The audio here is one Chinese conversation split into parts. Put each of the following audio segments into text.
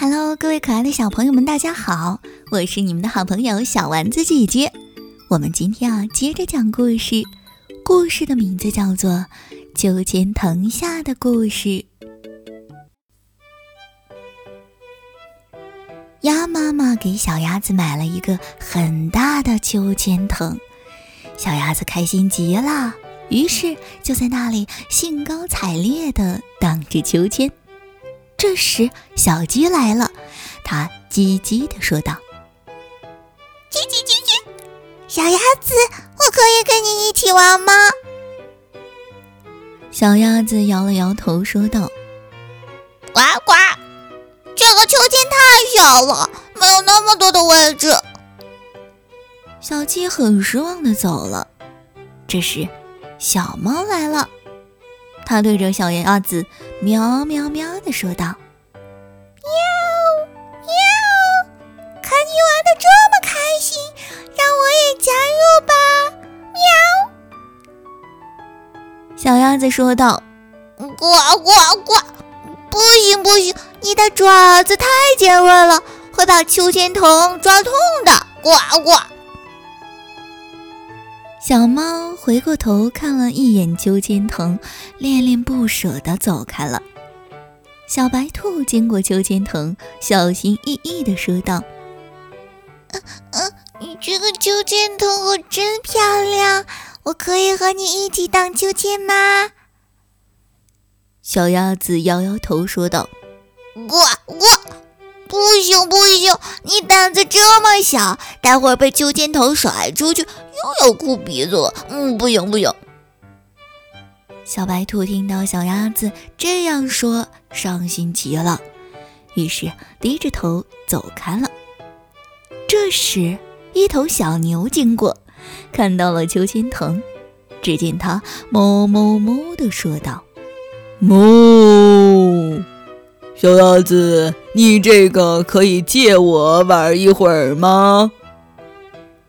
Hello，各位可爱的小朋友们，大家好！我是你们的好朋友小丸子姐姐。我们今天啊，接着讲故事。故事的名字叫做《秋千藤下的故事》。鸭妈妈给小鸭子买了一个很大的秋千藤，小鸭子开心极了，于是就在那里兴高采烈地荡着秋千。这时，小鸡来了，它叽叽地说道：“叽叽叽叽，小鸭子，我可以跟你一起玩吗？”小鸭子摇了摇头，说道：“呱呱，这个秋千太小了，没有那么多的位置。”小鸡很失望的走了。这时，小猫来了。他对着小鸭子喵喵喵地说道：“喵喵，看你玩的这么开心，让我也加入吧！”喵。小鸭子说道：“呱呱呱，不行不行，你的爪子太尖锐了，会把秋千藤抓痛的。”呱呱。小猫回过头看了一眼秋千藤，恋恋不舍地走开了。小白兔经过秋千藤，小心翼翼地说道：“嗯嗯，你这个秋千藤可真漂亮，我可以和你一起荡秋千吗？”小鸭子摇摇头说道：“呱呱，不行不行，你胆子这么小，待会儿被秋千藤甩出去。”又要哭鼻子了，嗯，不行不行。小白兔听到小鸭子这样说，伤心极了，于是低着头走开了。这时，一头小牛经过，看到了秋千藤，只见它哞哞哞地说道：“哞，小鸭子，你这个可以借我玩一会儿吗？”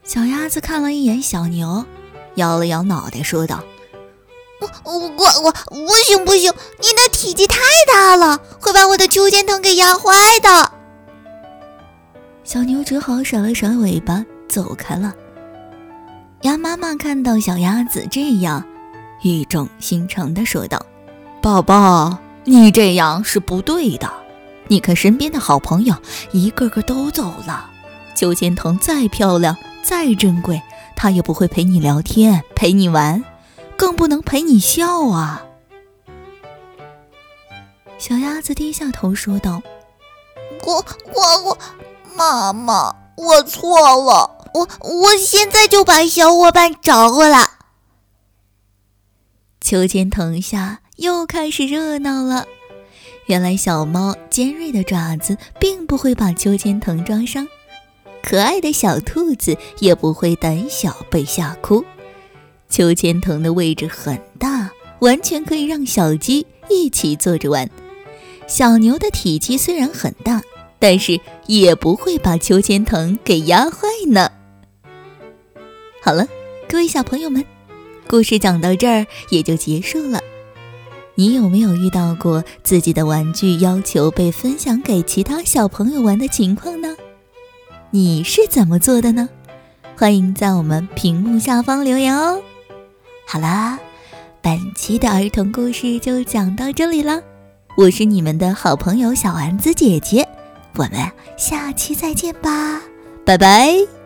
小鸭子看了一眼小牛，摇了摇脑袋，说道：“我我我我不行不行，你的体积太大了，会把我的秋千藤给压坏的。”小牛只好甩了甩尾巴走开了。鸭妈妈看到小鸭子这样，语重心长地说道：“宝宝，你这样是不对的。你看身边的好朋友一个个都走了，秋千藤再漂亮。”再珍贵，他也不会陪你聊天、陪你玩，更不能陪你笑啊！小鸭子低下头说道：“我、我、我，妈妈，我错了，我我现在就把小伙伴找过来。”秋千藤下又开始热闹了。原来小猫尖锐的爪子并不会把秋千藤抓伤。可爱的小兔子也不会胆小被吓哭。秋千藤的位置很大，完全可以让小鸡一起坐着玩。小牛的体积虽然很大，但是也不会把秋千藤给压坏呢。好了，各位小朋友们，故事讲到这儿也就结束了。你有没有遇到过自己的玩具要求被分享给其他小朋友玩的情况呢？你是怎么做的呢？欢迎在我们屏幕下方留言哦。好啦，本期的儿童故事就讲到这里了。我是你们的好朋友小丸子姐姐，我们下期再见吧，拜拜。